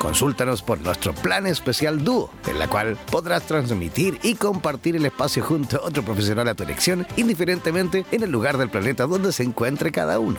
Consúltanos por nuestro plan especial Dúo, en la cual podrás transmitir y compartir el espacio junto a otro profesional a tu elección, indiferentemente en el lugar del planeta donde se encuentre cada uno.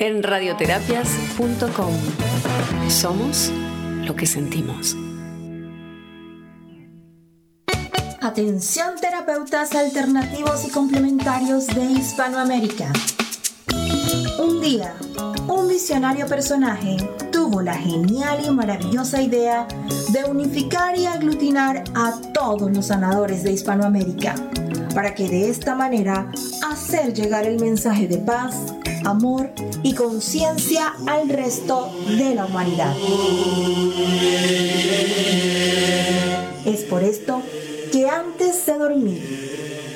En radioterapias.com somos lo que sentimos. Atención terapeutas alternativos y complementarios de Hispanoamérica. Un día, un visionario personaje tuvo la genial y maravillosa idea de unificar y aglutinar a todos los sanadores de Hispanoamérica, para que de esta manera hacer llegar el mensaje de paz, amor y conciencia al resto de la humanidad. Es por esto que antes de dormir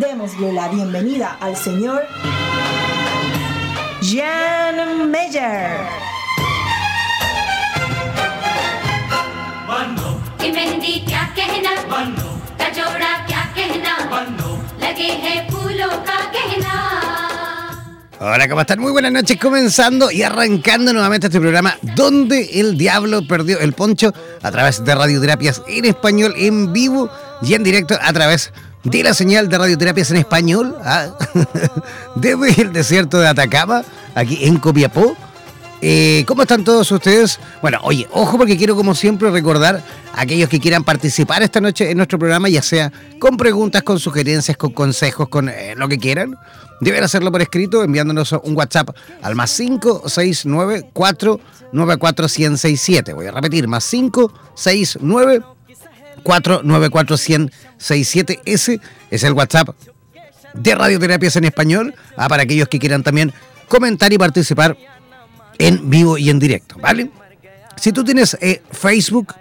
Démosle la bienvenida al señor Jan Meyer. Hola, ¿cómo están? Muy buenas noches, comenzando y arrancando nuevamente este programa donde el diablo perdió el poncho a través de radioterapias en español en vivo y en directo a través de la señal de radioterapias en español ¿ah? desde el desierto de Atacama, aquí en Copiapó. Eh, ¿Cómo están todos ustedes? Bueno, oye, ojo porque quiero como siempre recordar a aquellos que quieran participar esta noche en nuestro programa, ya sea con preguntas, con sugerencias, con consejos, con eh, lo que quieran Deben hacerlo por escrito enviándonos un WhatsApp al más 569 494 1067. Voy a repetir, más 569 494 1067. Ese es el WhatsApp de Radioterapias en Español ah, para aquellos que quieran también comentar y participar en vivo y en directo, ¿vale? Si tú tienes eh, Facebook,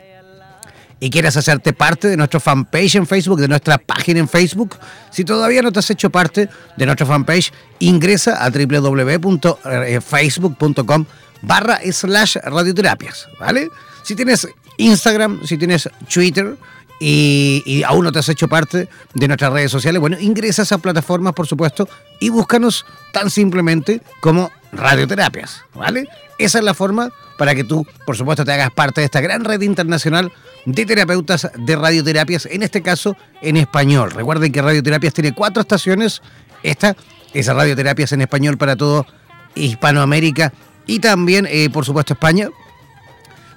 y quieres hacerte parte de nuestro fanpage en Facebook, de nuestra página en Facebook, si todavía no te has hecho parte de nuestra fanpage, ingresa a www.facebook.com barra slash radioterapias, ¿vale? Si tienes Instagram, si tienes Twitter y, aún no te has hecho parte de nuestras redes sociales, bueno, ingresa a esas plataformas, por supuesto, y búscanos tan simplemente como radioterapias, ¿vale? Esa es la forma para que tú, por supuesto, te hagas parte de esta gran red internacional de terapeutas de radioterapias, en este caso en español. Recuerden que Radioterapias tiene cuatro estaciones. Esta es Radioterapias en español para todo Hispanoamérica y también, eh, por supuesto, España.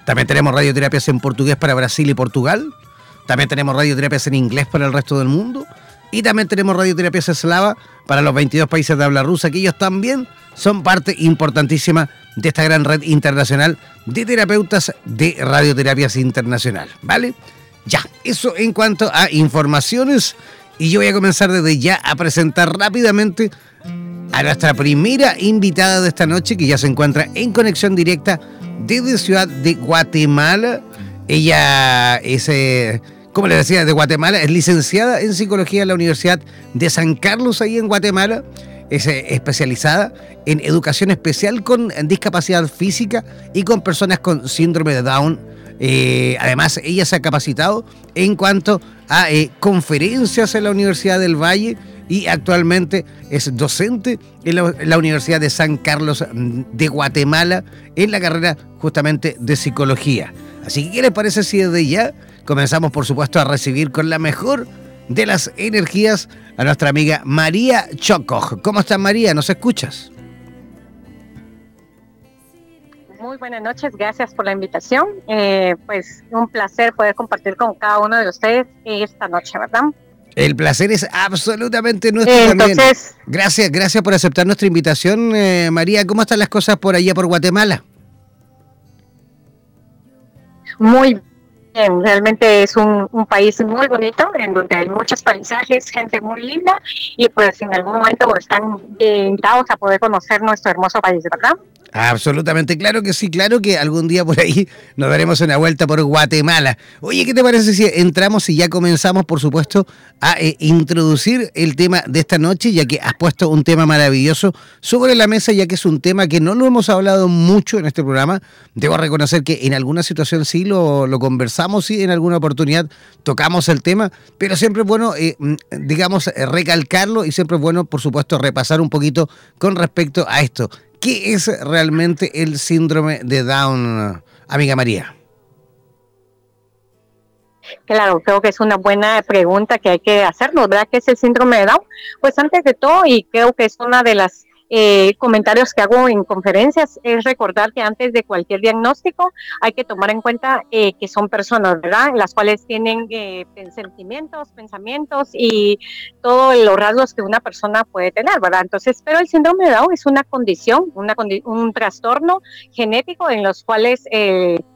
También tenemos radioterapias en portugués para Brasil y Portugal. También tenemos radioterapias en inglés para el resto del mundo. Y también tenemos radioterapias eslava para los 22 países de habla rusa, que ellos también son parte importantísima de esta gran red internacional de terapeutas de radioterapias internacional. ¿Vale? Ya, eso en cuanto a informaciones. Y yo voy a comenzar desde ya a presentar rápidamente a nuestra primera invitada de esta noche, que ya se encuentra en conexión directa desde Ciudad de Guatemala. Ella es, eh, como le decía, de Guatemala, es licenciada en psicología en la Universidad de San Carlos, ahí en Guatemala. Es eh, especializada en educación especial con discapacidad física y con personas con síndrome de Down. Eh, además, ella se ha capacitado en cuanto a conferencias en la Universidad del Valle y actualmente es docente en la, Universidad de San Carlos de Guatemala en la carrera justamente de psicología. Así que, ¿qué les parece si desde ya comenzamos, por supuesto, a recibir con la mejor de las energías a nuestra amiga María Choco? ¿Cómo estás, María? ¿Nos escuchas? Muy buenas noches, gracias por la invitación. Eh, pues un placer poder compartir con cada uno de ustedes esta noche, ¿verdad? El placer es absolutamente nuestro Entonces, Gracias, gracias por aceptar nuestra invitación, eh, María. ¿Cómo están las cosas por allá por Guatemala? Muy bien, realmente es un, un, país muy bonito, en donde hay muchos paisajes, gente muy linda, y pues en algún momento están invitados a poder conocer nuestro hermoso país, ¿verdad? Absolutamente, claro que sí, claro que algún día por ahí nos daremos una vuelta por Guatemala. Oye, ¿qué te parece si entramos y ya comenzamos, por supuesto, a eh, introducir el tema de esta noche, ya que has puesto un tema maravilloso sobre la mesa, ya que es un tema que no lo hemos hablado mucho en este programa. Debo reconocer que en alguna situación sí lo, conversamos, sí, en alguna oportunidad tocamos el tema, pero siempre es bueno, eh, mm, digamos, eh, recalcarlo y siempre es bueno, por supuesto, repasar un poquito con respecto a esto. ¿Qué es realmente el síndrome de Down, amiga María? Claro, creo que es una buena pregunta que hay que hacernos, ¿verdad? ¿Qué es el síndrome de Down? Pues antes de todo, y creo que es una de las eh, comentarios que hago en conferencias es recordar que antes de cualquier diagnóstico hay que tomar en cuenta eh, que son personas, ¿verdad? Las cuales tienen eh, sentimientos, pensamientos y todos los rasgos que una persona puede tener, ¿verdad? Entonces, pero el síndrome de Down es una condición, una un trastorno genético en los cuales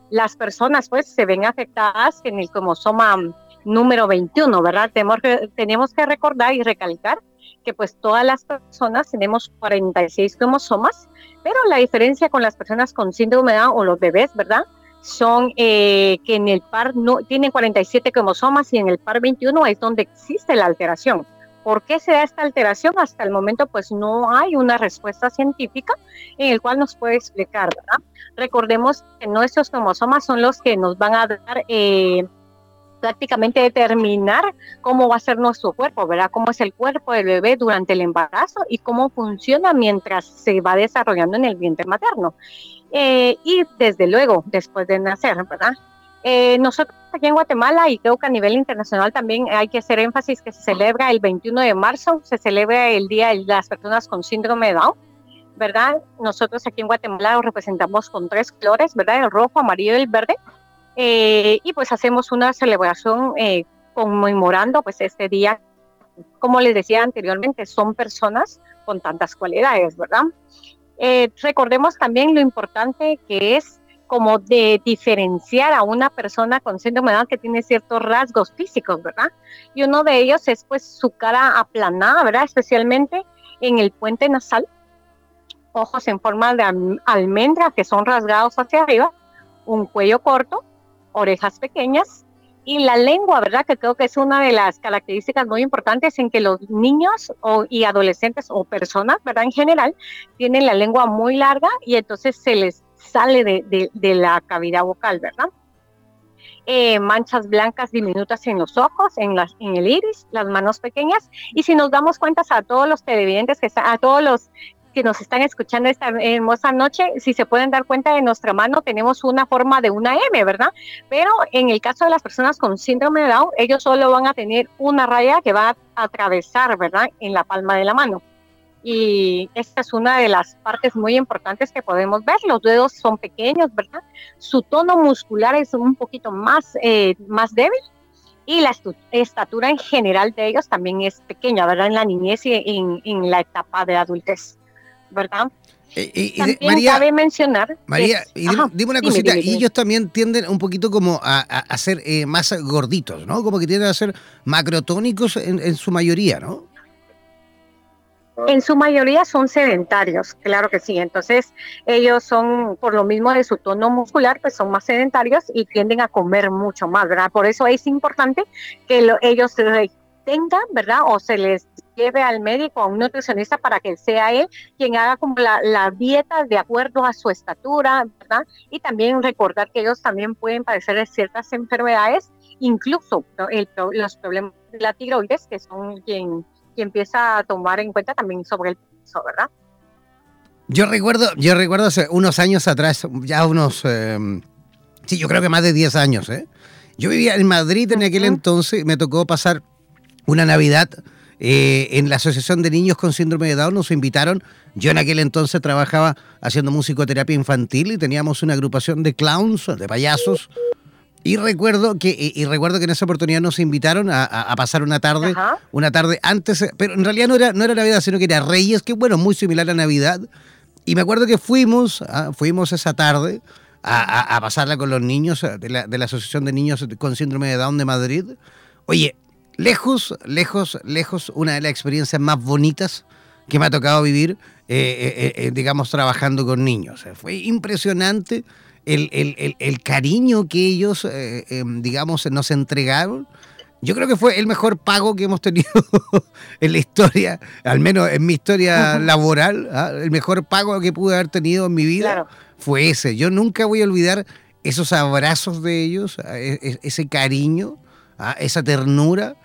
las personas pues se ven afectadas en el cromosoma número 21, ¿verdad? Tenemos tenemos que recordar y recalcar que pues todas las personas tenemos 46 cromosomas, pero la diferencia con las personas con síndrome de Down o los bebés, ¿verdad? Son eh, que en el par no tienen 47 cromosomas y en el par 21 es donde existe la alteración. ¿Por qué se da esta alteración? Hasta el momento pues no hay una respuesta científica en el cual nos puede explicar, ¿verdad? Recordemos que nuestros cromosomas son los que nos van a dar eh, prácticamente determinar cómo va a ser nuestro cuerpo, ¿verdad? Cómo es el cuerpo del bebé durante el embarazo y cómo funciona mientras se va desarrollando en el vientre materno. Eh, y desde luego, después de nacer, ¿verdad? Eh, nosotros aquí en Guatemala y creo que a nivel internacional también hay que hacer énfasis que se celebra el 21 de marzo, se celebra el Día de las Personas con Síndrome de Down, ¿verdad? Nosotros aquí en Guatemala lo representamos con tres colores, ¿verdad? El rojo, amarillo y el verde. Eh, y pues hacemos una celebración eh, conmemorando pues este día. Como les decía anteriormente, son personas con tantas cualidades, ¿verdad? Eh, recordemos también lo importante que es como de diferenciar a una persona con síndrome de Down que tiene ciertos rasgos físicos, ¿verdad? Y uno de ellos es pues su cara aplanada, ¿verdad? Especialmente en el puente nasal, ojos en forma de almendra que son rasgados hacia arriba, un cuello corto, orejas pequeñas y la lengua, ¿verdad? Que creo que es una de las características muy importantes en que los niños o, y adolescentes o personas, ¿verdad? En general, tienen la lengua muy larga y entonces se les sale de, de, la cavidad vocal, ¿verdad? Eh, manchas blancas diminutas en los ojos, en, las, en el iris, las manos pequeñas. Y si nos damos cuenta a todos los televidentes, que están, a todos los que nos están escuchando esta hermosa noche, si se pueden dar cuenta de nuestra mano, tenemos una forma de una M, ¿verdad? Pero en el caso de las personas con síndrome de Down, ellos solo van a tener una raya que va a atravesar, ¿verdad? En la palma de la mano. Y esta es una de las partes muy importantes que podemos ver. Los dedos son pequeños, ¿verdad? Su tono muscular es un poquito más, eh, más débil y la estatura en general de ellos también es pequeña, ¿verdad? En la niñez y en, en la etapa de adultez, ¿verdad? Y, también María, cabe mencionar. María, dime una cosita, ellos también tienden un poquito como a, a, ser eh, más gorditos, ¿no? Como que tienden a ser macrotónicos en, en su mayoría, ¿no? En su mayoría son sedentarios, claro que sí. Entonces, ellos son, por lo mismo de su tono muscular, pues son más sedentarios y tienden a comer mucho más, ¿verdad? Por eso es importante que ellos tengan, ¿verdad? O se les lleve al médico, a un nutricionista, para que sea él quien haga como la, dieta de acuerdo a su estatura, ¿verdad? Y también recordar que ellos también pueden padecer de ciertas enfermedades, incluso los problemas de la tiroides, que son quien y empieza a tomar en cuenta también sobre el peso, ¿verdad? Yo recuerdo, yo recuerdo hace unos años atrás, ya unos, eh, sí, yo creo que más de 10 años, ¿eh? Yo vivía en Madrid en aquel entonces, me tocó pasar una Navidad eh, en la Asociación de Niños con Síndrome de Down, nos invitaron, yo en aquel entonces trabajaba haciendo musicoterapia infantil y teníamos una agrupación de clowns, de payasos, y recuerdo que, y, recuerdo que en esa oportunidad nos invitaron a, pasar una tarde, una tarde antes, pero en realidad no era, no era Navidad, sino que era Reyes, que bueno, muy similar a Navidad. Y me acuerdo que fuimos, ah, fuimos esa tarde a, pasarla con los niños de la, de la Asociación de Niños con Síndrome de Down de Madrid. Oye, lejos, lejos, lejos, una de las experiencias más bonitas que me ha tocado vivir, eh, eh, eh, digamos, trabajando con niños. Fue impresionante el, cariño que ellos, eh, digamos, nos entregaron, yo creo que fue el mejor pago que hemos tenido en la historia, al menos en mi historia laboral, ¿ah? el mejor pago que pude haber tenido en mi vida fue ese. Yo nunca voy a olvidar esos abrazos de ellos, e, e, ese cariño, ¿ah? esa ternura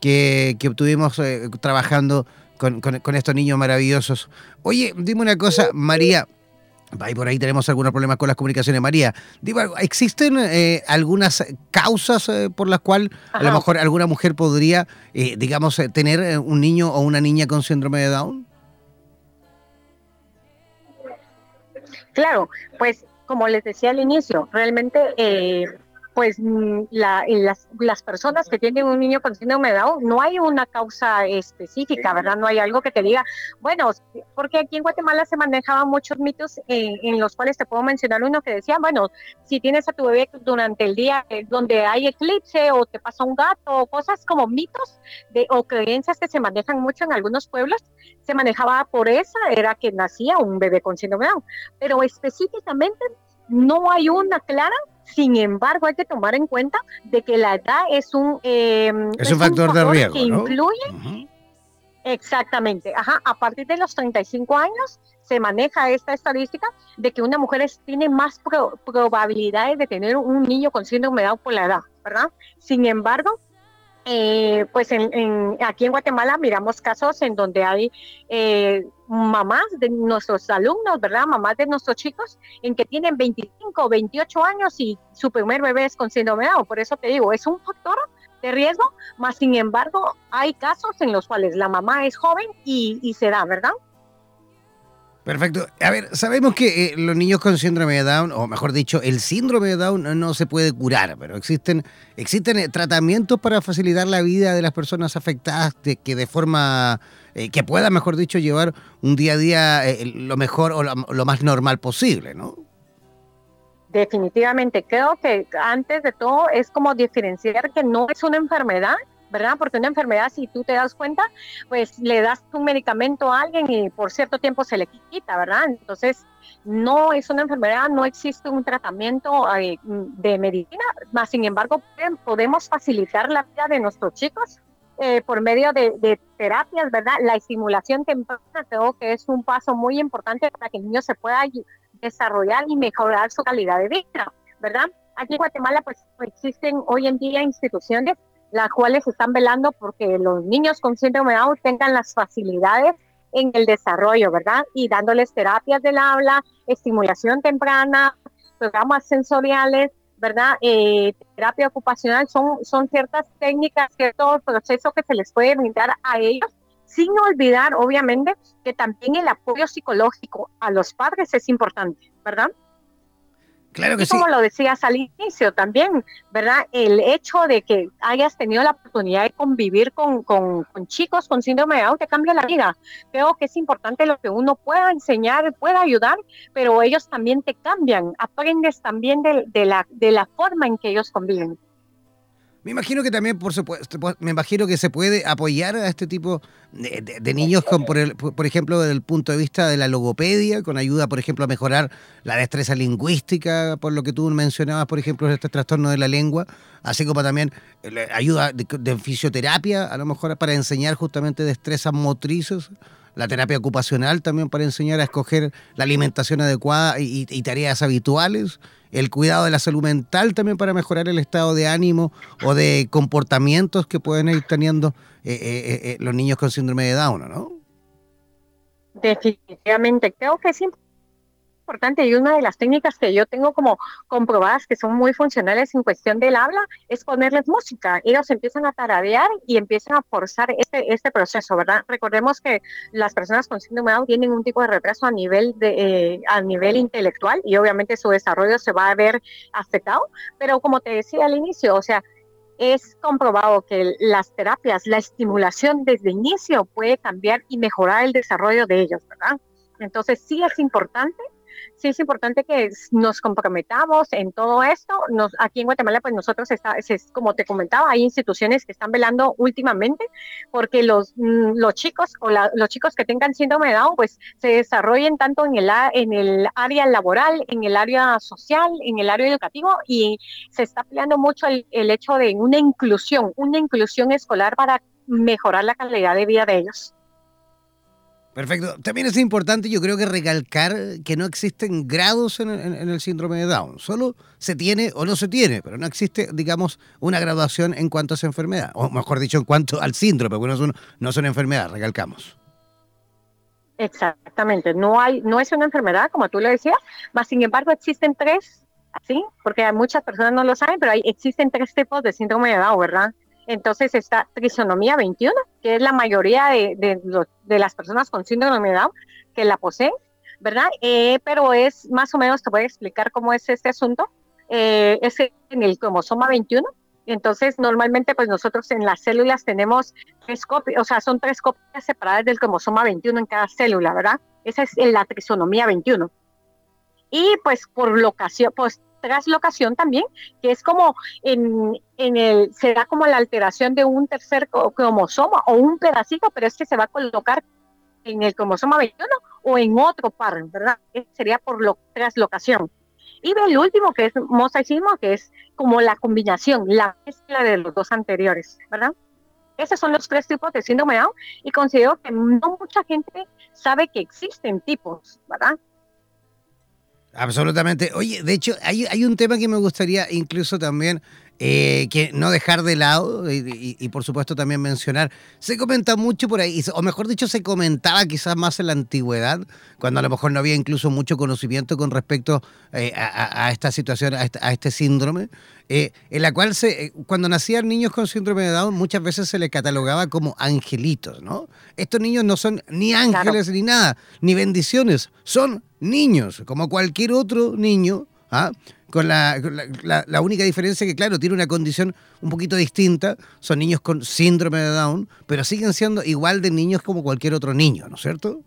que, que obtuvimos eh, trabajando con, con estos niños maravillosos. Oye, dime una cosa, María. Y por ahí tenemos algunos problemas con las comunicaciones. María, ¿existen eh, algunas causas eh, por las cuales a lo mejor alguna mujer podría, eh, digamos, tener un niño o una niña con síndrome de Down? Claro, pues como les decía al inicio, realmente pues mm, la, las, las, personas que tienen un niño con síndrome de Down, no hay una causa específica, ¿verdad? No hay algo que te diga, bueno, porque aquí en Guatemala se manejaban muchos mitos en, los cuales te puedo mencionar uno que decía, bueno, si tienes a tu bebé durante el día eh, donde hay eclipse o te pasa un gato o cosas como mitos de, o creencias que se manejan mucho en algunos pueblos, se manejaba por esa, era que nacía un bebé con síndrome de Down, pero específicamente no hay una clara sin embargo, hay que tomar en cuenta de que la edad es un, em, es, un, factor, de riesgo que incluye. Exactamente. Ajá. A partir de los 35 años se maneja esta estadística de que una mujer tiene más probabilidades de tener un niño con síndrome de Down por la edad, ¿verdad? Sin embargo, eh, pues en, aquí en Guatemala miramos casos en donde hay eh, mamás de nuestros alumnos, ¿verdad? Mamás de nuestros chicos en que tienen 25 o 28 años y su primer bebé es con síndrome de Down. Por eso te digo, es un factor de riesgo, más sin embargo hay casos en los cuales la mamá es joven y, y se da, ¿verdad? Perfecto. A ver, sabemos que eh, los niños con síndrome de Down, o mejor dicho, el síndrome de Down no, se puede curar, pero existen, existen eh, tratamientos para facilitar la vida de las personas afectadas de, que de forma eh, que puedan, mejor dicho, llevar un día a día lo mejor o lo, más normal posible, ¿no? Definitivamente, creo que antes de todo es como diferenciar que no es una enfermedad, ¿verdad? Porque una enfermedad, si tú te das cuenta, pues le das un medicamento a alguien y por cierto tiempo se le quita, ¿verdad? Entonces, no es una enfermedad, no existe un tratamiento eh, de medicina, más sin embargo, podemos facilitar la vida de nuestros chicos eh, por medio de, terapias, ¿verdad? La estimulación temprana creo que es un paso muy importante para que el niño se pueda desarrollar y mejorar su calidad de vida, ¿verdad? Aquí en Guatemala pues existen hoy en día instituciones las cuales están velando porque los niños con síndrome de Down tengan las facilidades en el desarrollo, ¿verdad? Y dándoles terapias del habla, estimulación temprana, programas sensoriales, ¿verdad? Eh, terapia ocupacional son, son ciertas técnicas, cierto proceso que se les puede brindar a ellos, sin olvidar, obviamente, que también el apoyo psicológico a los padres es importante, ¿verdad? Claro que y como lo decías al inicio también, ¿verdad? El hecho de que hayas tenido la oportunidad de convivir con, con, chicos con síndrome de Down te cambia la vida. Creo que es importante lo que uno pueda enseñar, pueda ayudar, pero ellos también te cambian. Aprendes también de, de, la, de la forma en que ellos conviven. Me imagino que también, por supuesto, me imagino que se puede apoyar a este tipo de, niños, con, por, por, ejemplo, desde el punto de vista de la logopedia, con ayuda, por ejemplo, a mejorar la destreza lingüística, por lo que tú mencionabas, por ejemplo, este trastorno de la lengua, así como también ayuda de, de fisioterapia, a lo mejor para enseñar justamente destrezas motrices la terapia ocupacional también para enseñar a escoger la alimentación adecuada y, tareas habituales, el cuidado de la salud mental también para mejorar el estado de ánimo o de comportamientos que pueden ir teniendo eh, eh, eh, los niños con síndrome de Down, ¿no? Definitivamente, creo que importante y una de las técnicas que yo tengo como comprobadas que son muy funcionales en cuestión del habla es ponerles música. Ellos empiezan a taradear y empiezan a forzar este, este proceso, ¿verdad? Recordemos que las personas con síndrome Down tienen un tipo de retraso a nivel, de, eh, a nivel intelectual y obviamente su desarrollo se va a ver afectado, pero como te decía al inicio, o sea, es comprobado que las terapias, la estimulación desde inicio puede cambiar y mejorar el desarrollo de ellos, ¿verdad? Entonces sí es importante sí es importante que nos comprometamos en todo esto. Nos, aquí en Guatemala, pues nosotros, está, es, como te comentaba, hay instituciones que están velando últimamente porque los, mm, los chicos o los chicos que tengan síndrome de Down, pues se desarrollen tanto en el, en el área laboral, en el área social, en el área educativo y se está peleando mucho el, el hecho de una inclusión, una inclusión escolar para mejorar la calidad de vida de ellos. Perfecto. También es importante, yo creo que recalcar que no existen grados en, el síndrome de Down. Solo se tiene o no se tiene, pero no existe, digamos, una graduación en cuanto a esa enfermedad. O mejor dicho, en cuanto al síndrome, porque no es, no es una enfermedad, recalcamos. Exactamente. No, hay, no es una enfermedad, como tú lo decías, más sin embargo existen tres, ¿sí? Porque muchas personas no lo saben, pero hay, existen tres tipos de síndrome de Down, ¿verdad? Entonces está trisonomía 21, que es la mayoría de, de, las personas con síndrome de Down que la poseen, ¿verdad? Eh, pero es más o menos, te voy a explicar cómo es este asunto. Eh, es en el cromosoma 21. Entonces, normalmente, pues nosotros en las células tenemos tres copias, o sea, son tres copias separadas del cromosoma 21 en cada célula, ¿verdad? Esa es la trisonomía 21. Y pues por locación, pues traslocación también, que es como en, en el, se da como la alteración de un tercer cromosoma o un pedacito, pero es que se va a colocar en el cromosoma 21 o en otro par, ¿verdad? Sería por lo, traslocación. Y el último, que es mosaicismo, que es como la combinación, la mezcla de los dos anteriores, ¿verdad? Esos son los tres tipos de síndrome Down y considero que no mucha gente sabe que existen tipos, ¿verdad? Absolutamente. Oye, de hecho, hay, hay un tema que me gustaría incluso también eh, que no dejar de lado y, por supuesto también mencionar, se comenta mucho por ahí, o mejor dicho, se comentaba quizás más en la antigüedad, cuando a lo mejor no había incluso mucho conocimiento con respecto eh, a, esta situación, a este, síndrome, eh, en la cual se, cuando nacían niños con síndrome de Down muchas veces se les catalogaba como angelitos, ¿no? Estos niños no son ni ángeles ni nada, ni bendiciones, son niños, como cualquier otro niño. ¿Ah? con la, la, única diferencia que, claro, tiene una condición un poquito distinta, son niños con síndrome de Down, pero siguen siendo igual de niños como cualquier otro niño, ¿no es cierto?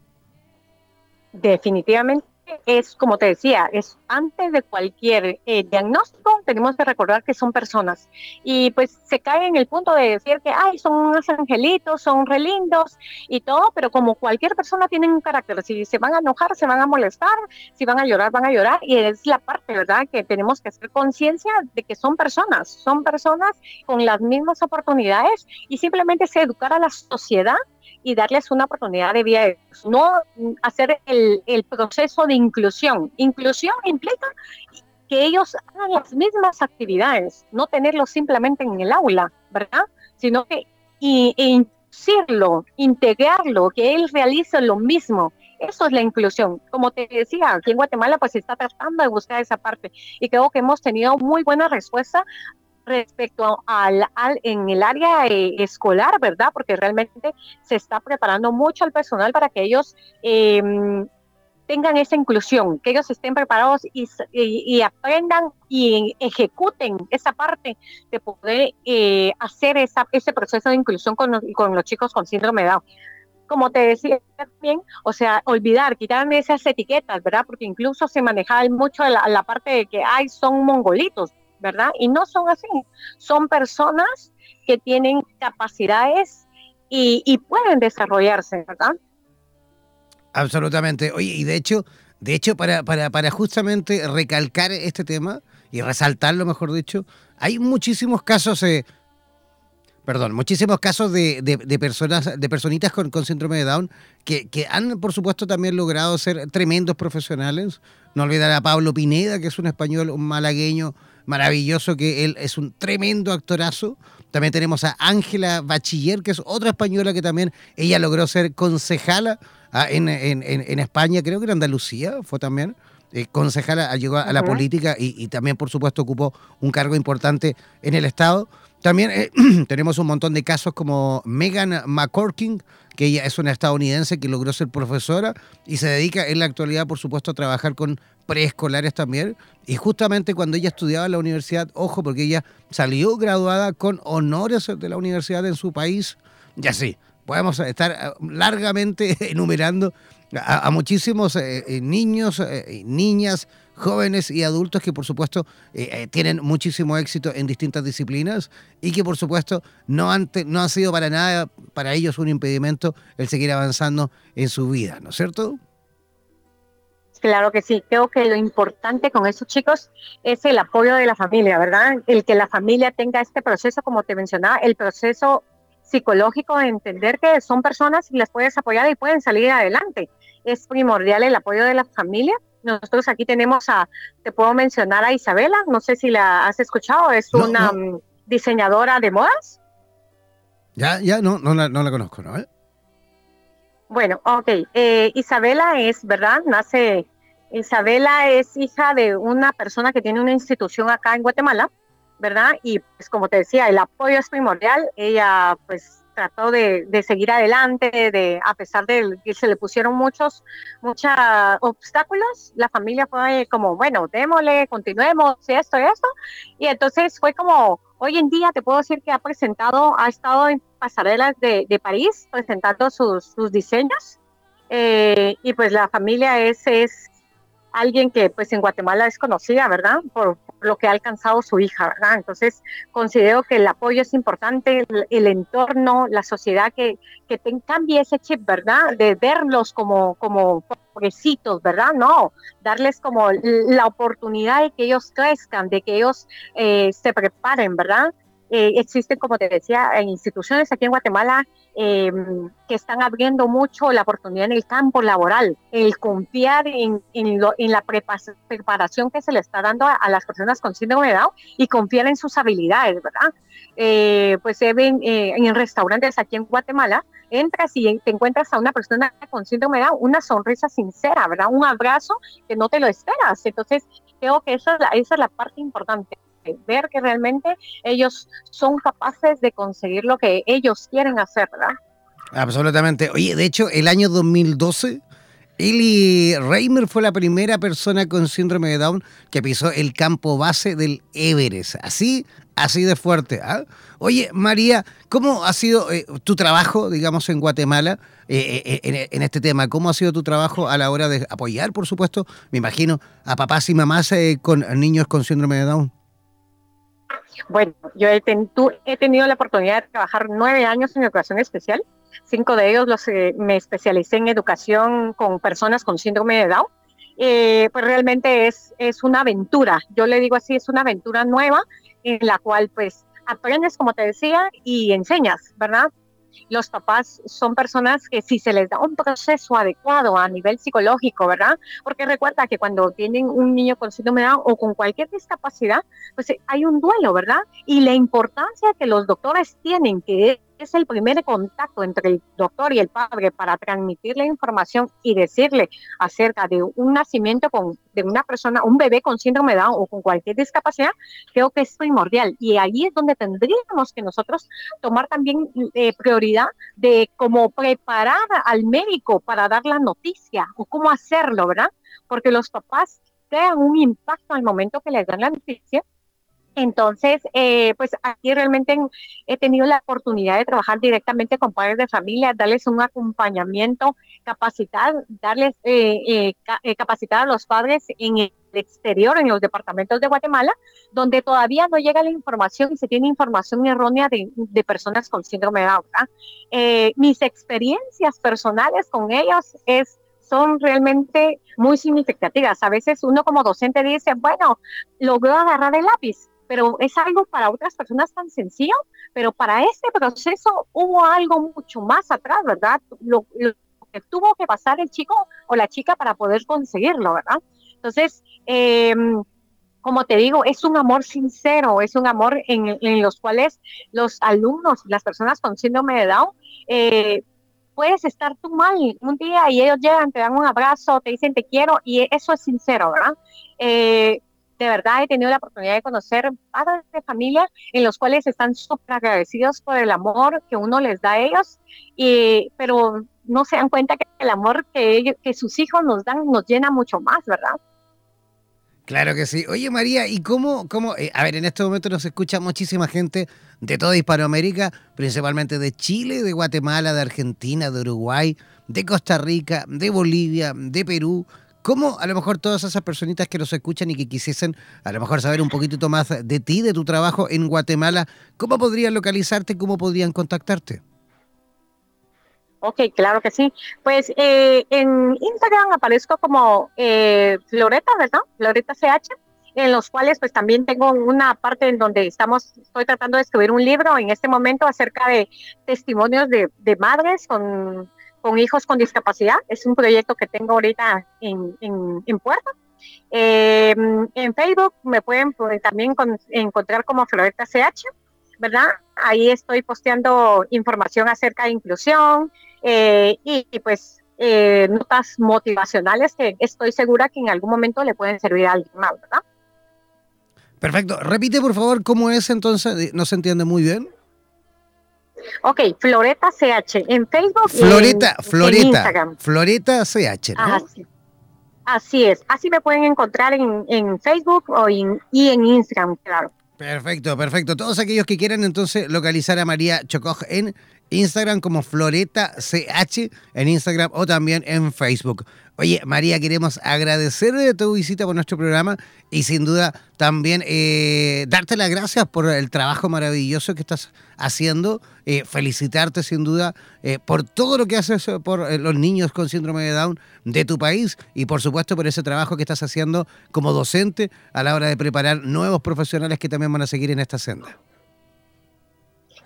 Definitivamente es, como te decía, es antes de cualquier eh, diagnóstico, tenemos que recordar que son personas. Y pues se cae en el punto de decir que, ay, son unos angelitos, son relindos y todo, pero como cualquier persona tienen un carácter. Si se van a enojar, se van a molestar, si van a llorar, van a llorar. Y es la parte, ¿verdad?, que tenemos que hacer conciencia de que son personas, son personas con las mismas oportunidades y simplemente es educar a la sociedad y darles una oportunidad de vida, no hacer el, el proceso de inclusión. Inclusión implica que ellos hagan las mismas actividades, no tenerlos simplemente en el aula, ¿verdad? Sino que y, introducirlo, integrarlo, que él realice lo mismo. Eso es la inclusión. Como te decía, aquí en Guatemala pues se está tratando de buscar esa parte y creo que hemos tenido muy buena respuesta respecto al, al, en el área eh, escolar, ¿verdad? Porque realmente se está preparando mucho al personal para que ellos eh, tengan esa inclusión, que ellos estén preparados y, aprendan y ejecuten esa parte de poder eh, hacer esa, ese proceso de inclusión con, con los chicos con síndrome de Down como te decía también, o sea, olvidar, quitar esas etiquetas, ¿verdad? Porque incluso se manejaba mucho la, la parte de que, ay, son mongolitos, ¿verdad? Y no son así, son personas que tienen capacidades y, y pueden desarrollarse, ¿verdad? Absolutamente. Oye, y de hecho, de hecho, para, para, para justamente recalcar este tema y resaltarlo, mejor dicho, hay muchísimos casos, eh, perdón, muchísimos casos de, de, personas, de personitas con, con síndrome de Down que, que, han, por supuesto, también logrado ser tremendos profesionales. No olvidar a Pablo Pineda, que es un español, un malagueño maravilloso, que él es un tremendo actorazo. También tenemos a Ángela Bachiller, que es otra española que también ella logró ser concejala ah, en, en, en, España, creo que en Andalucía fue también. Eh, concejala, llegó a, a la uh -huh. política y, y, también, por supuesto, ocupó un cargo importante en el Estado. También eh, tenemos un montón de casos como Megan McCorking, que ella es una estadounidense que logró ser profesora y se dedica en la actualidad, por supuesto, a trabajar con preescolares también. Y justamente cuando ella estudiaba en la universidad, ojo, porque ella salió graduada con honores de la universidad en su país, y así, podemos estar largamente enumerando a, muchísimos eh, niños, eh, niñas, jóvenes y adultos que por supuesto eh, eh, tienen muchísimo éxito en distintas disciplinas y que por supuesto no han, no han sido para nada para ellos un impedimento el seguir avanzando en su vida, ¿no es cierto? Claro que sí, creo que lo importante con esos chicos es el apoyo de la familia, ¿verdad? El que la familia tenga este proceso, como te mencionaba, el proceso psicológico de entender que son personas y las puedes apoyar y pueden salir adelante. Es primordial el apoyo de la familia nosotros aquí tenemos a, te puedo mencionar a Isabela, no sé si la has escuchado, es no, una no. diseñadora de modas. Ya, ya, no, no la, no la conozco, ¿no? Bueno, ok. Eh, Isabela es, ¿verdad? Nace, Isabela es hija de una persona que tiene una institución acá en Guatemala, ¿verdad? Y pues como te decía, el apoyo es primordial. Ella pues trató de, de, seguir adelante, de, a pesar de que se le pusieron muchos, muchos obstáculos, la familia fue como, bueno, démosle, continuemos, esto y esto. Y entonces fue como, hoy en día te puedo decir que ha presentado, ha estado en pasarelas de, de París presentando sus, sus diseños. Eh, y pues la familia es, es alguien que pues en Guatemala es conocida, ¿verdad? Por, lo que ha alcanzado su hija, ¿verdad? Entonces considero que el apoyo es importante, el, el entorno, la sociedad que, que te cambie ese chip, ¿verdad? De verlos como, como pobrecitos, ¿verdad? No, darles como la oportunidad de que ellos crezcan, de que ellos eh, se preparen, ¿verdad? Eh, existen, como te decía, instituciones aquí en Guatemala eh, que están abriendo mucho la oportunidad en el campo laboral, el confiar en, en, lo, en la preparación que se le está dando a, a, las personas con síndrome de Down y confiar en sus habilidades, ¿verdad? Eh, pues se ven eh, en restaurantes aquí en Guatemala, entras y te encuentras a una persona con síndrome de Down, una sonrisa sincera, ¿verdad? Un abrazo que no te lo esperas. Entonces, creo que esa es la, esa es la parte importante ver que realmente ellos son capaces de conseguir lo que ellos quieren hacer, ¿verdad? Absolutamente. Oye, de hecho, el año 2012, Eli Reimer fue la primera persona con síndrome de Down que pisó el campo base del Everest. Así, así de fuerte. ¿ah? Oye, María, ¿cómo ha sido eh, tu trabajo, digamos, en Guatemala eh, eh, en, en, este tema? ¿Cómo ha sido tu trabajo a la hora de apoyar, por supuesto, me imagino, a papás y mamás con niños con síndrome de Down? Bueno, yo he, tenido la oportunidad de trabajar nueve años en educación especial. Cinco de ellos los eh, me especialicé en educación con personas con síndrome de Down. Eh, pues realmente es, es una aventura. Yo le digo así, es una aventura nueva en la cual pues aprendes, como te decía, y enseñas, ¿verdad? Los papás son personas que si se les da un proceso adecuado a nivel psicológico, ¿verdad? Porque recuerda que cuando tienen un niño con síndrome de o con cualquier discapacidad, pues hay un duelo, ¿verdad? Y la importancia que los doctores tienen, que es el primer contacto entre el doctor y el padre para transmitir la información y decirle acerca de un nacimiento con, de una persona, un bebé con síndrome de Down o con cualquier discapacidad, creo que es primordial. Y ahí es donde tendríamos que nosotros tomar también eh, prioridad de cómo preparar al médico para dar la noticia o cómo hacerlo, ¿verdad? Porque los papás crean un impacto al momento que les dan la noticia entonces, eh, pues aquí realmente he tenido la oportunidad de trabajar directamente con padres de familia, darles un acompañamiento, capacitar, darles eh, eh, capacitar a los padres en el exterior, en los departamentos de Guatemala, donde todavía no llega la información y se tiene información errónea de, personas con síndrome de Down. mis experiencias personales con ellos es son realmente muy significativas. A veces uno como docente dice, bueno, logró agarrar el lápiz, pero es algo para otras personas tan sencillo, pero para este proceso hubo algo mucho más atrás, ¿verdad? Lo, que tuvo que pasar el chico o la chica para poder conseguirlo, ¿verdad? Entonces, em, como te digo, es un amor sincero, es un amor en, los cuales los alumnos, las personas con síndrome de Down, eh, puedes estar tú mal un día y ellos llegan, te dan un abrazo, te dicen te quiero y eso es sincero, ¿verdad? Eh, de verdad he tenido la oportunidad de conocer padres de familia en los cuales están súper agradecidos por el amor que uno les da a ellos, y, pero no se dan cuenta que el amor que, ellos, que sus hijos nos dan nos llena mucho más, ¿verdad? Claro que sí. Oye María, ¿y cómo, cómo eh, a ver, en este momento nos escucha muchísima gente de toda Hispanoamérica, principalmente de Chile, de Guatemala, de Argentina, de Uruguay, de Costa Rica, de Bolivia, de Perú, ¿Cómo a lo mejor todas esas personitas que nos escuchan y que quisiesen a lo mejor saber un poquitito más de ti, de tu trabajo en Guatemala, cómo podrían localizarte, cómo podrían contactarte? Ok, claro que sí. Pues eh, en Instagram aparezco como eh, Floreta, ¿verdad? Floreta CH, en los cuales pues también tengo una parte en donde estamos, estoy tratando de escribir un libro en este momento acerca de testimonios de, de madres con con hijos con discapacidad. Es un proyecto que tengo ahorita en, en, puerta. Eh, en Facebook me pueden pues, también encontrar como Floreta CH, ¿verdad? Ahí estoy posteando información acerca de inclusión eh, y, pues eh, notas motivacionales que estoy segura que en algún momento le pueden servir a alguien ¿verdad? Perfecto. Repite por favor cómo es entonces, no se entiende muy bien. Ok, Floreta CH en Facebook. Floreta, y Floreta. Floreta CH. Así, es. Así me pueden encontrar en, Facebook o y en Instagram, claro. Perfecto, perfecto. Todos aquellos que quieran entonces localizar a María Chocoj en Instagram como Floreta CH en Instagram o también en Facebook. Oye, María, queremos agradecer de tu visita por nuestro programa y sin duda también eh, darte las gracias por el trabajo maravilloso que estás haciendo. Eh, felicitarte sin duda eh, por todo lo que haces por los niños con síndrome de Down de tu país y por supuesto por ese trabajo que estás haciendo como docente a la hora de preparar nuevos profesionales que también van a seguir en esta senda.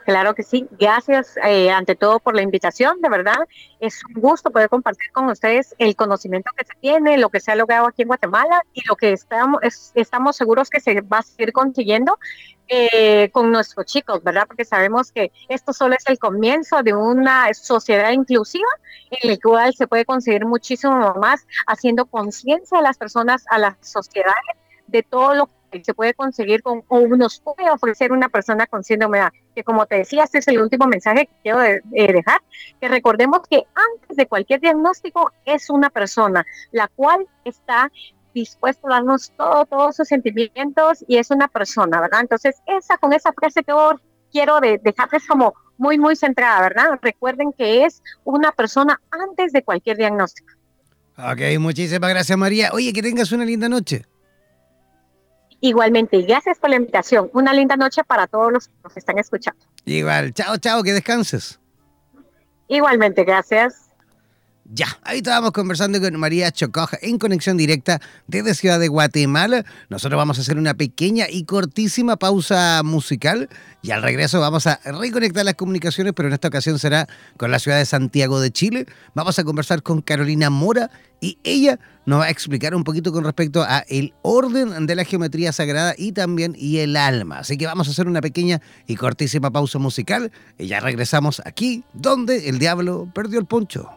Claro que sí. Gracias eh, ante todo por la invitación. De verdad, es un gusto poder compartir con ustedes el conocimiento que se tiene, lo que se ha logrado aquí en Guatemala y lo que estamos, seguros que se va a seguir consiguiendo eh, con nuestros chicos, ¿verdad? Porque sabemos que esto solo es el comienzo de una sociedad inclusiva en la cual se puede conseguir muchísimo más haciendo conciencia a las personas, a las sociedades de todo lo que se puede conseguir con, o nos puede ofrecer una persona con síndrome de Down. Que como te decía, este es el último mensaje que quiero dejar, que recordemos que antes de cualquier diagnóstico es una persona, la cual está dispuesta a darnos todo, todos sus sentimientos y es una persona, ¿verdad? Entonces, esa con esa frase que quiero de, dejarles como muy, muy centrada, ¿verdad? Recuerden que es una persona antes de cualquier diagnóstico. Ok, muchísimas gracias María. Oye, que tengas una linda noche. Igualmente, gracias por la invitación. Una linda noche para todos los que nos están escuchando. Igual, chao, chao, que descanses. Igualmente, gracias. Ya, ahí estábamos conversando con María Chocoja en conexión directa desde Ciudad de Guatemala. Nosotros vamos a hacer una pequeña y cortísima pausa musical y al regreso vamos a reconectar las comunicaciones, pero en esta ocasión será con la ciudad de Santiago de Chile. Vamos a conversar con Carolina Mora y ella nos va a explicar un poquito con respecto a el orden de la geometría sagrada y también y el alma. Así que vamos a hacer una pequeña y cortísima pausa musical y ya regresamos aquí donde el diablo perdió el poncho.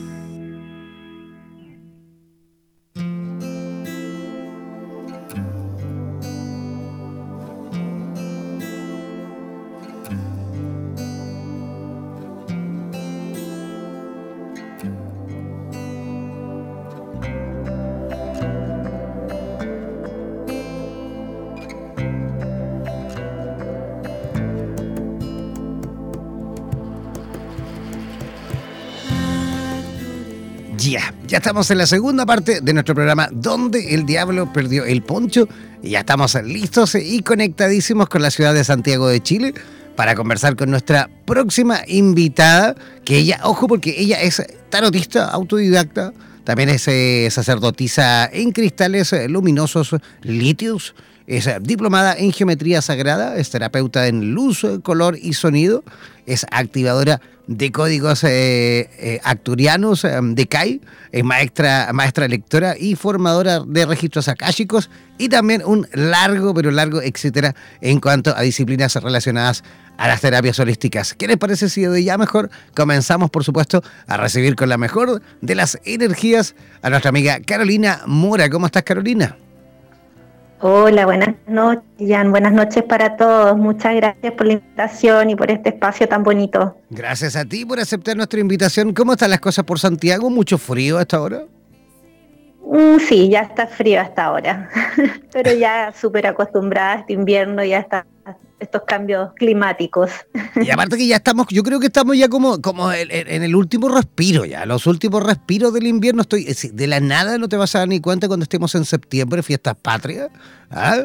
Estamos en la segunda parte de nuestro programa Donde el Diablo Perdió el Poncho. Ya estamos listos y conectadísimos con la ciudad de Santiago de Chile para conversar con nuestra próxima invitada, que ella, ojo, porque ella es tarotista autodidacta, también es eh, sacerdotisa en cristales luminosos litios, es diplomada en geometría sagrada, es terapeuta en luz, color y sonido, es activadora de códigos eh, eh, acturianos eh, de CAI, es maestra, maestra lectora y formadora de registros akáshicos y también un largo, pero largo, etcétera, en cuanto a disciplinas relacionadas a las terapias holísticas. ¿Qué les parece si de ya mejor comenzamos, por supuesto, a recibir con la mejor de las energías a nuestra amiga Carolina Mora? ¿Cómo estás, Carolina? Hola, buenas noches, Jan. Buenas noches para todos. Muchas gracias por la invitación y por este espacio tan bonito. Gracias a ti por aceptar nuestra invitación. ¿Cómo están las cosas por Santiago? ¿Mucho frío hasta ahora? Mm, sí, ya está frío hasta ahora, pero ya súper acostumbrada a este invierno, ya está estos cambios climáticos. Y aparte que ya estamos, yo creo que estamos ya como, como en, el último respiro ya, los últimos respiros del invierno. Estoy de la nada no te vas a dar ni cuenta cuando estemos en septiembre, fiestas patrias. ¿ah?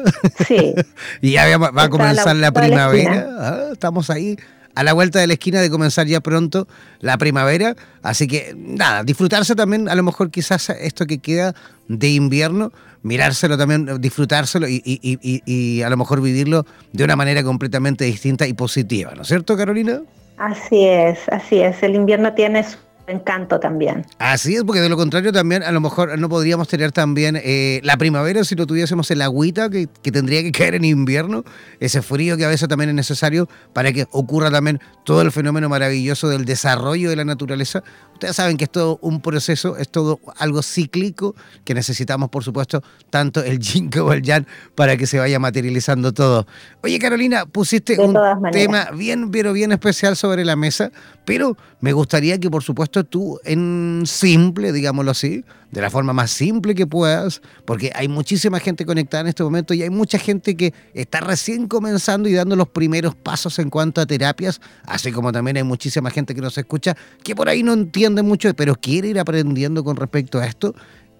Sí. y ya va, a comenzar la, primavera. ¿ah? Estamos ahí a la vuelta de la esquina de comenzar ya pronto la primavera. Así que nada, disfrutarse también, a lo mejor quizás esto que queda de invierno, mirárselo también, disfrutárselo y, y, a lo mejor vivirlo de una manera completamente distinta y positiva, ¿no es cierto, Carolina? Así es, así es. El invierno tiene su encanto también. Así es, porque de lo contrario también a lo mejor no podríamos tener también eh, la primavera si no tuviésemos el agüita que, que, tendría que caer en invierno, ese frío que a veces también es necesario para que ocurra también todo el fenómeno maravilloso del desarrollo de la naturaleza. Ustedes saben que es todo un proceso, es todo algo cíclico que necesitamos, por supuesto, tanto el yin como el yang para que se vaya materializando todo. Oye, Carolina, pusiste un tema bien, pero bien especial sobre la mesa, pero me gustaría que, por supuesto, tú en simple, digámoslo así, de la forma más simple que puedas, porque hay muchísima gente conectada en este momento y hay mucha gente que está recién comenzando y dando los primeros pasos en cuanto a terapias, así como también hay muchísima gente que nos escucha que por ahí no entiende mucho, pero quiere ir aprendiendo con respecto a esto.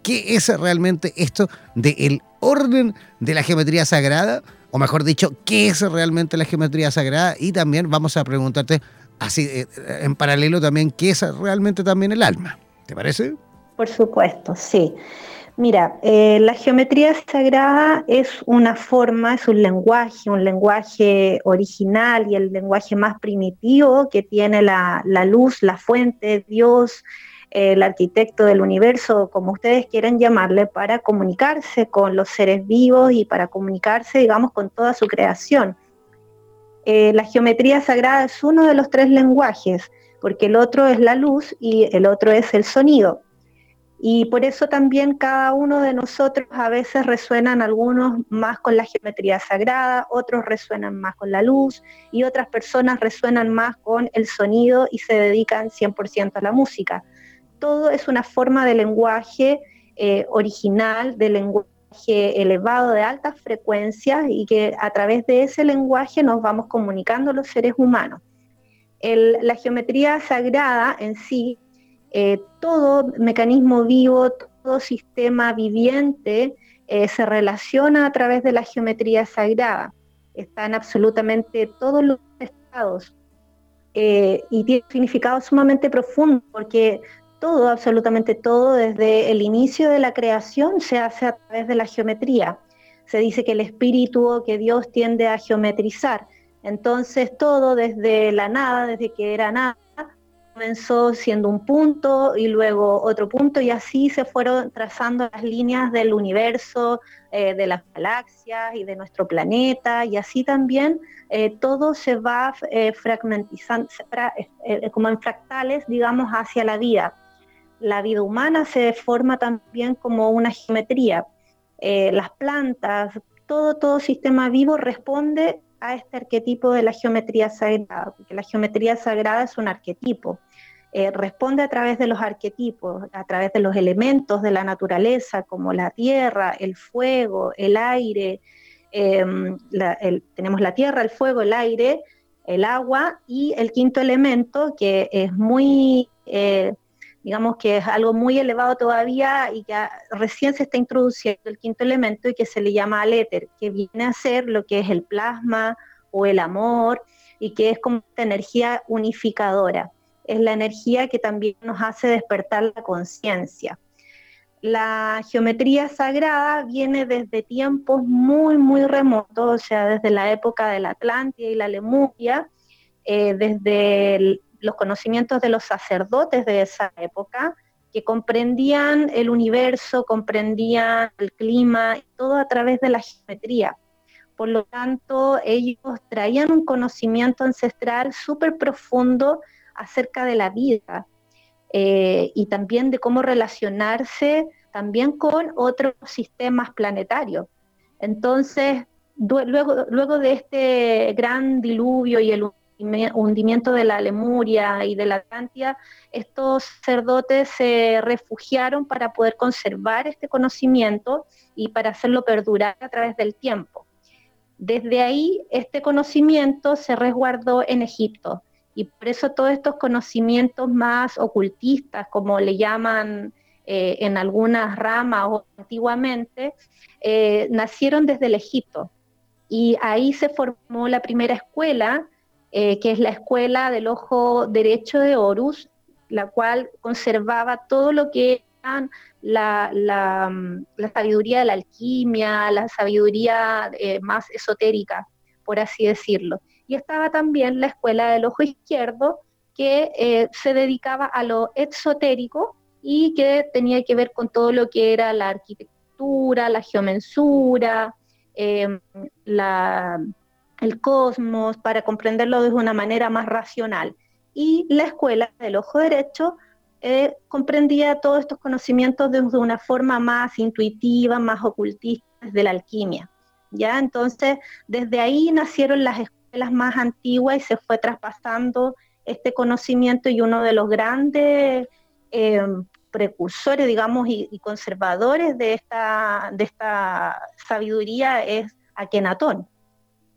¿Qué es realmente esto del orden de la geometría sagrada? O mejor dicho, ¿qué es realmente la geometría sagrada? Y también vamos a preguntarte así eh, en paralelo también qué es realmente también el alma. ¿Te parece? Por supuesto, sí. Mira, eh, la geometría sagrada es una forma, es un lenguaje, un lenguaje original y el lenguaje más primitivo que tiene la, luz, la fuente, Dios, el arquitecto del universo, como ustedes quieran llamarle, para comunicarse con los seres vivos y para comunicarse, digamos, con toda su creación. Eh, la geometría sagrada es uno de los tres lenguajes, porque el otro es la luz y el otro es el sonido. Y por eso también cada uno de nosotros a veces resuenan algunos más con la geometría sagrada, otros resuenan más con la luz y otras personas resuenan más con el sonido y se dedican 100% a la música. Todo es una forma de lenguaje eh, original, de lenguaje elevado de altas frecuencias y que a través de ese lenguaje nos vamos comunicando los seres humanos. la geometría sagrada en sí eh, todo mecanismo vivo, todo sistema viviente eh, se relaciona a través de la geometría sagrada. Están absolutamente todos los estados eh, y tiene significado sumamente profundo porque todo, absolutamente todo, desde el inicio de la creación se hace a través de la geometría. Se dice que el espíritu que Dios tiende a geometrizar. Entonces todo desde la nada, desde que era nada, comenzó siendo un punto y luego otro punto y así se fueron trazando las líneas del universo, eh, de las galaxias y de nuestro planeta y así también eh, todo se va eh, fragmentizando como en fractales, digamos, hacia la vida. La vida humana se forma también como una geometría. las plantas, todo, todo sistema vivo responde a este arquetipo de la geometría sagrada, porque la geometría sagrada es un arquetipo. Eh, responde a través de los arquetipos, a través de los elementos de la naturaleza, como la tierra, el fuego, el aire. Em, tenemos la tierra, el fuego, el aire, el agua y el quinto elemento, que es muy, eh, digamos que es algo muy elevado todavía y que recién se está introduciendo el quinto elemento y que se le llama al éter, que viene a ser lo que es el plasma o el amor y que es como esta energía unificadora es la energía que también nos hace despertar la conciencia. La geometría sagrada viene desde tiempos muy, muy remotos, o sea, desde la época de la Atlántida y la Lemuria, eh, desde los conocimientos de los sacerdotes de esa época, que comprendían el universo, comprendían el clima, todo a través de la geometría. Por lo tanto, ellos traían un conocimiento ancestral súper profundo acerca de la vida eh, y también de cómo relacionarse también con otros sistemas planetarios. Entonces, luego, luego de este gran diluvio y el hundimiento de la Lemuria y de la Atlántida, estos sacerdotes se refugiaron para poder conservar este conocimiento y para hacerlo perdurar a través del tiempo. Desde ahí, este conocimiento se resguardó en Egipto y por eso todos estos conocimientos más ocultistas, como le llaman eh, en algunas ramas o antiguamente, eh, nacieron desde el Egipto. Y ahí se formó la primera escuela, eh, que es la escuela del ojo derecho de Horus, la cual conservaba todo lo que eran la, la, la sabiduría de la alquimia, la sabiduría más esotérica, por así decirlo. Y estaba también la escuela del ojo izquierdo, que eh, se dedicaba a lo exotérico y que tenía que ver con todo lo que era la arquitectura, la geomensura, em, el cosmos, para comprenderlo de una manera más racional. Y la escuela del ojo derecho eh, comprendía todos estos conocimientos de, una forma más intuitiva, más ocultista, de la alquimia. ¿ya? Entonces, desde ahí nacieron las escuelas las más antiguas y se fue traspasando este conocimiento y uno de los grandes eh, precursores, digamos, y, conservadores de esta, de esta sabiduría es Akenatón,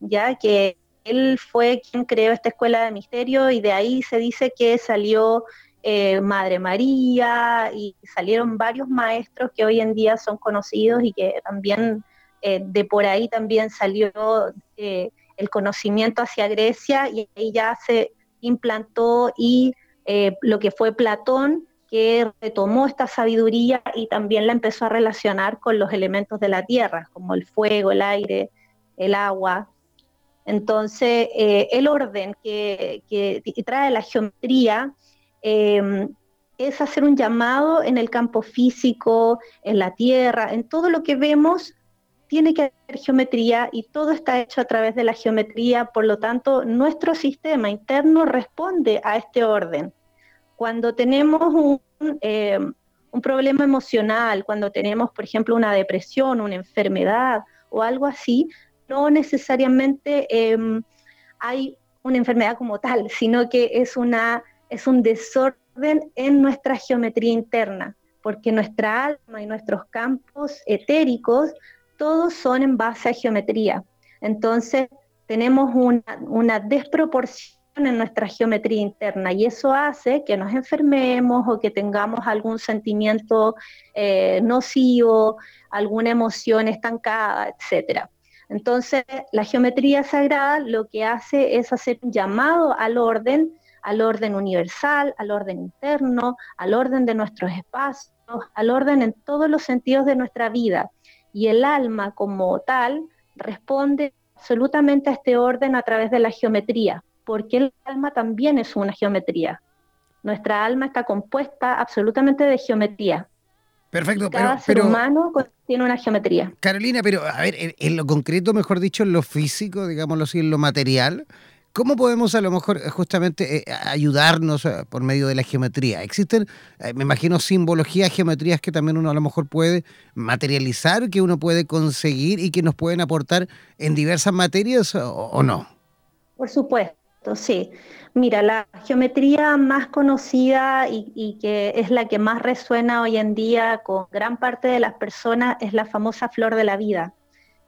ya que él fue quien creó esta escuela de misterio y de ahí se dice que salió eh, Madre María y salieron varios maestros que hoy en día son conocidos y que también eh, de por ahí también salió el conocimiento hacia Grecia y ahí ya se implantó y eh, lo que fue Platón, que retomó esta sabiduría y también la empezó a relacionar con los elementos de la tierra, como el fuego, el aire, el agua. Entonces, eh, el orden que, trae la geometría em, es hacer un llamado en el campo físico, en la tierra, en todo lo que vemos, tiene que haber geometría y todo está hecho a través de la geometría, por lo tanto, nuestro sistema interno responde a este orden. Cuando tenemos un, eh, un problema emocional, cuando tenemos, por ejemplo, una depresión, una enfermedad o algo así, no necesariamente em, hay una enfermedad como tal, sino que es, una, es un desorden en nuestra geometría interna, porque nuestra alma y nuestros campos etéricos, todos son en base a geometría. Entonces, tenemos una, desproporción en nuestra geometría interna y eso hace que nos enfermemos o que tengamos algún sentimiento eh, nocivo, alguna emoción estancada, etc. Entonces, la geometría sagrada lo que hace es hacer un llamado al orden al orden universal, al orden interno, al orden de nuestros espacios, al orden en todos los sentidos de nuestra vida. Y el alma como tal responde absolutamente a este orden a través de la geometría, porque el alma también es una geometría. Nuestra alma está compuesta absolutamente de geometría. Perfecto, Cada pero, ser humano tiene una geometría. Carolina, pero a ver, en, lo concreto, mejor dicho, en lo físico, digámoslo así, en lo material, ¿Cómo podemos a lo mejor eh, justamente eh, ayudarnos eh, por medio de la geometría? Existen, me imagino, simbologías, geometrías que también uno a lo mejor puede materializar, que uno puede conseguir y que nos pueden aportar en diversas materias o, no. Por supuesto, sí. Mira, la geometría más conocida y, que es la que más resuena hoy en día con gran parte de las personas es la famosa flor de la vida.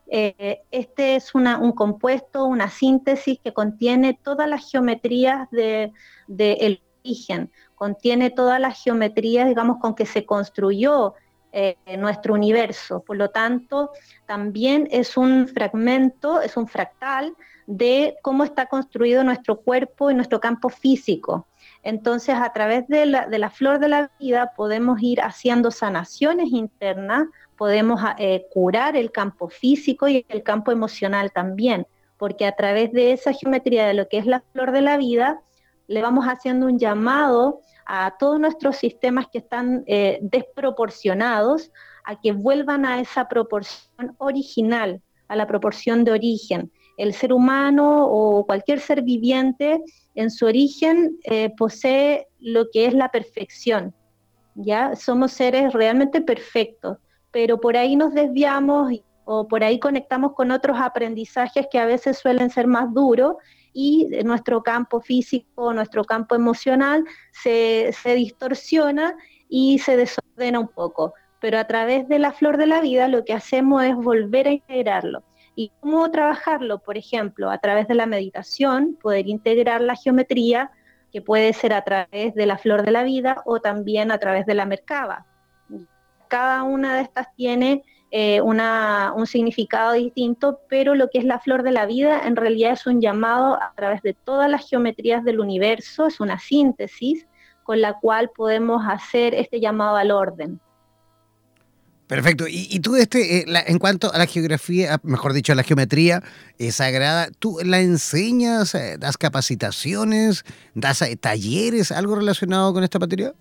Eh, este es un compuesto, una síntesis que contiene todas las geometrías del de, origen, contiene todas las geometrías, digamos, con que se construyó eh, nuestro universo. Por lo tanto, también es un fragmento, es un fractal de cómo está construido nuestro cuerpo y nuestro campo físico. Entonces, a través de la flor de la vida podemos ir haciendo sanaciones internas podemos ah, eh, curar el campo físico y el campo emocional también, porque a través de esa geometría de lo que es la flor de la vida, le vamos haciendo un llamado a todos nuestros sistemas que están eh, desproporcionados a que vuelvan a esa proporción original, a la proporción de origen. El ser humano o cualquier ser viviente en su origen eh, posee lo que es la perfección. ¿ya? Somos seres realmente perfectos pero por ahí nos desviamos o por ahí conectamos con otros aprendizajes que a veces suelen ser más duros y nuestro campo físico, nuestro campo emocional se, distorsiona y se desordena un poco. Pero a través de la flor de la vida lo que hacemos es volver a integrarlo. ¿Y cómo trabajarlo? Por ejemplo, a través de la meditación, poder integrar la geometría, que puede ser a través de la flor de la vida o también a través de la mercaba cada una de estas tiene eh, un significado distinto, pero lo que es la flor de la vida en realidad es un llamado a través de todas las geometrías del universo, es una síntesis con la cual podemos hacer este llamado al orden. Perfecto. Y, tú, este, eh, en cuanto a la geografía, mejor dicho, a la geometría eh, sagrada, ¿tú la enseñas, das capacitaciones, das talleres, algo relacionado con esta materia?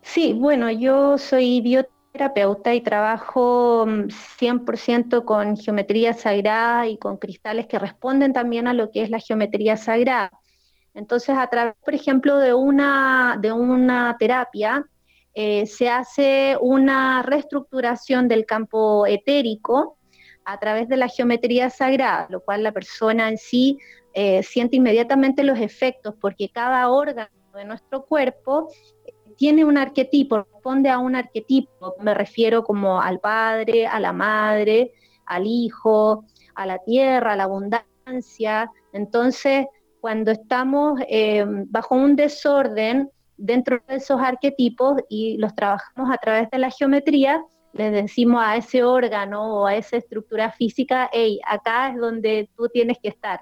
Sí, bueno, yo soy bioterapeuta y trabajo 100% mm, con geometría sagrada y con cristales que responden también a lo que es la geometría sagrada. Entonces, a través, por ejemplo, de una, de una terapia, eh, se hace una reestructuración del campo etérico a través de la geometría sagrada, lo cual la persona en sí eh, siente inmediatamente los efectos, porque cada órgano de nuestro cuerpo tiene un arquetipo, responde a un arquetipo, me refiero como al padre, a la madre, al hijo, a la tierra, a la abundancia. Entonces, cuando estamos eh, bajo un desorden dentro de esos arquetipos y los trabajamos a través de la geometría, les decimos a ese órgano o a esa estructura física, hey, acá es donde tú tienes que estar.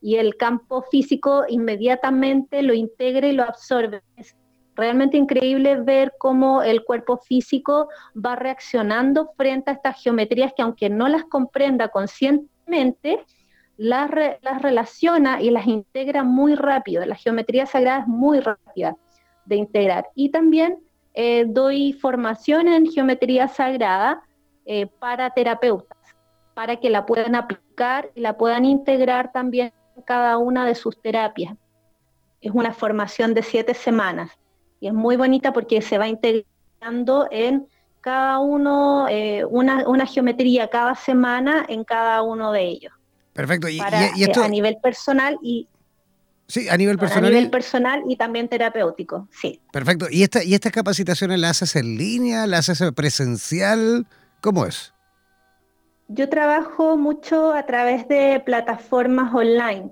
Y el campo físico inmediatamente lo integra y lo absorbe realmente increíble ver cómo el cuerpo físico va reaccionando frente a estas geometrías que aunque no las comprenda conscientemente, las, las relaciona y las integra muy rápido. La geometría sagrada es muy rápida. De integrar. Y también eh, doy formación en geometría sagrada eh, para terapeutas, para que la puedan aplicar y la puedan integrar también en cada una de sus terapias. Es una formación de siete semanas y es muy bonita porque se va integrando en cada uno, eh, una, geometría cada semana en cada uno de ellos. Perfecto. Y, esto... a nivel personal y Sí, a nivel personal. A nivel personal y también terapéutico, sí. Perfecto. ¿Y, esta, y estas capacitaciones las haces en línea, las haces presencial? ¿Cómo es? Yo trabajo mucho a través de plataformas online,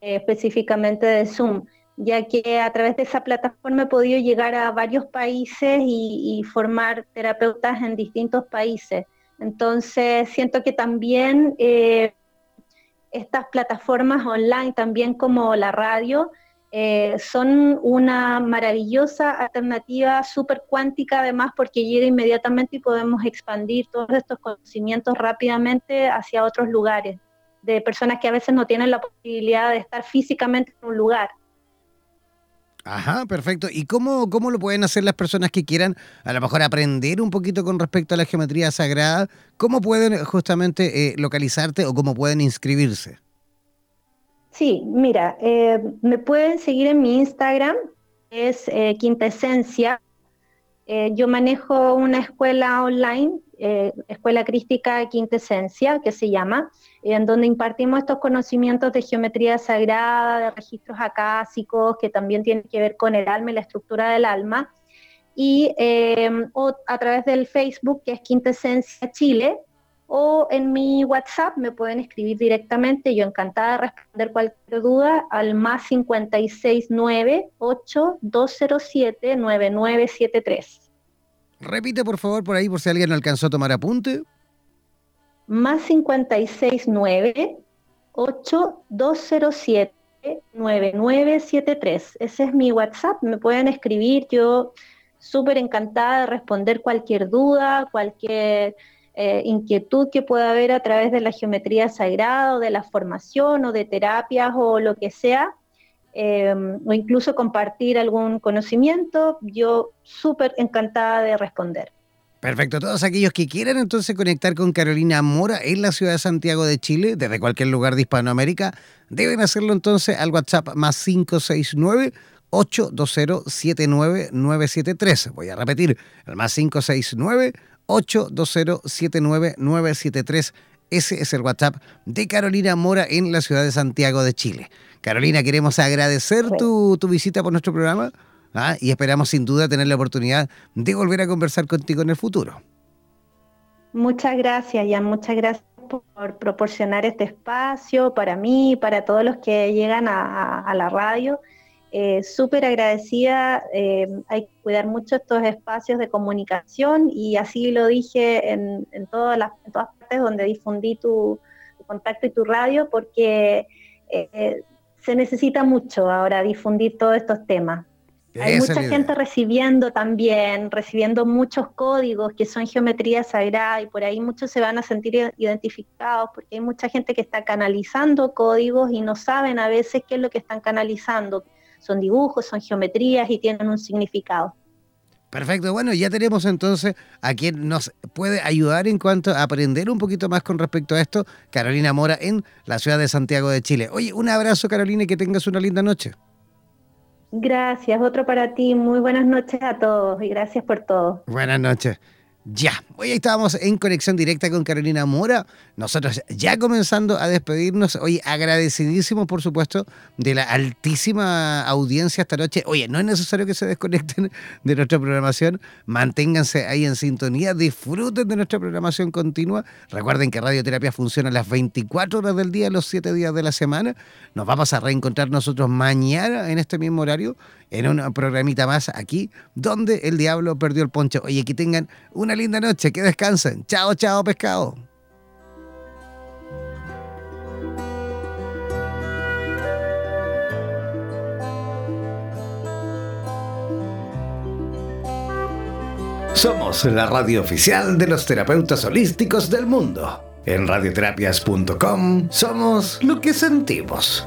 eh, específicamente de Zoom, ya que a través de esa plataforma he podido llegar a varios países y, formar terapeutas en distintos países. Entonces, siento que también eh, estas plataformas online, también como la radio, eh, son una maravillosa alternativa súper cuántica además porque llega inmediatamente y podemos expandir todos estos conocimientos rápidamente hacia otros lugares, de personas que a veces no tienen la posibilidad de estar físicamente en un lugar. Ajá, perfecto. ¿Y cómo, cómo lo pueden hacer las personas que quieran a lo mejor aprender un poquito con respecto a la geometría sagrada? ¿Cómo pueden justamente eh, localizarte o cómo pueden inscribirse? Sí, mira, eh, me pueden seguir en mi Instagram, es eh, Quintesencia. yo manejo una escuela online eh, Escuela Crística Quintesencia, que se llama, en donde impartimos estos conocimientos de geometría sagrada, de registros acásicos, que también tienen que ver con el alma y la estructura del alma, y em, a través del Facebook, que es Quintesencia Chile, o en mi WhatsApp me pueden escribir directamente, yo encantada de responder cualquier duda al más 569 8207 9973. Repite por favor por ahí por si alguien alcanzó a tomar apunte. Más 569 8207 9973. Ese es mi WhatsApp, me pueden escribir, yo súper encantada de responder cualquier duda, cualquier eh, inquietud que pueda haber a través de la geometría sagrada o de la formación o de terapias o lo que sea. Em, o incluso compartir algún conocimiento, yo súper encantada de responder. Perfecto, todos aquellos que quieran entonces conectar con Carolina Mora en la ciudad de Santiago de Chile, desde cualquier lugar de Hispanoamérica, deben hacerlo entonces al WhatsApp más 569 820-79973. Voy a repetir, el más 569 820 973 Ese es el WhatsApp de Carolina Mora en la ciudad de Santiago de Chile. Carolina, queremos agradecer tu, visita por nuestro programa ¿ah? y esperamos sin duda tener la oportunidad de volver a conversar contigo en el futuro. Muchas gracias, Jan, muchas gracias por proporcionar este espacio para mí, para todos los que llegan a, la radio. Eh, súper agradecida, eh, hay que cuidar mucho estos espacios de comunicación y así lo dije en, todas, las, todas partes donde difundí tu, contacto y tu radio, porque eh, se necesita mucho ahora difundir todos estos temas. Hay mucha gente recibiendo también, recibiendo muchos códigos que son geometría sagrada y por ahí muchos se van a sentir identificados porque hay mucha gente que está canalizando códigos y no saben a veces qué es lo que están canalizando. Son dibujos, son geometrías y tienen un significado. Perfecto, bueno, ya tenemos entonces a quien nos puede ayudar en cuanto a aprender un poquito más con respecto a esto, Carolina Mora en la ciudad de Santiago de Chile. Oye, un abrazo Carolina y que tengas una linda noche. Gracias, otro para ti. Muy buenas noches a todos y gracias por todo. Buenas noches. Ya, hoy estábamos en conexión directa con Carolina Mora. Nosotros ya comenzando a despedirnos. Hoy agradecidísimos, por supuesto, de la altísima audiencia esta noche. Oye, no es necesario que se desconecten de nuestra programación. Manténganse ahí en sintonía. Disfruten de nuestra programación continua. Recuerden que Radioterapia funciona las 24 horas del día, los 7 días de la semana. Nos vamos a reencontrar nosotros mañana en este mismo horario en un programita más aquí, donde el diablo perdió el poncho. Oye, que tengan una linda noche, que descansen. Chao, chao, pescado. Somos la radio oficial de los terapeutas holísticos del mundo. En radioterapias.com somos lo que sentimos.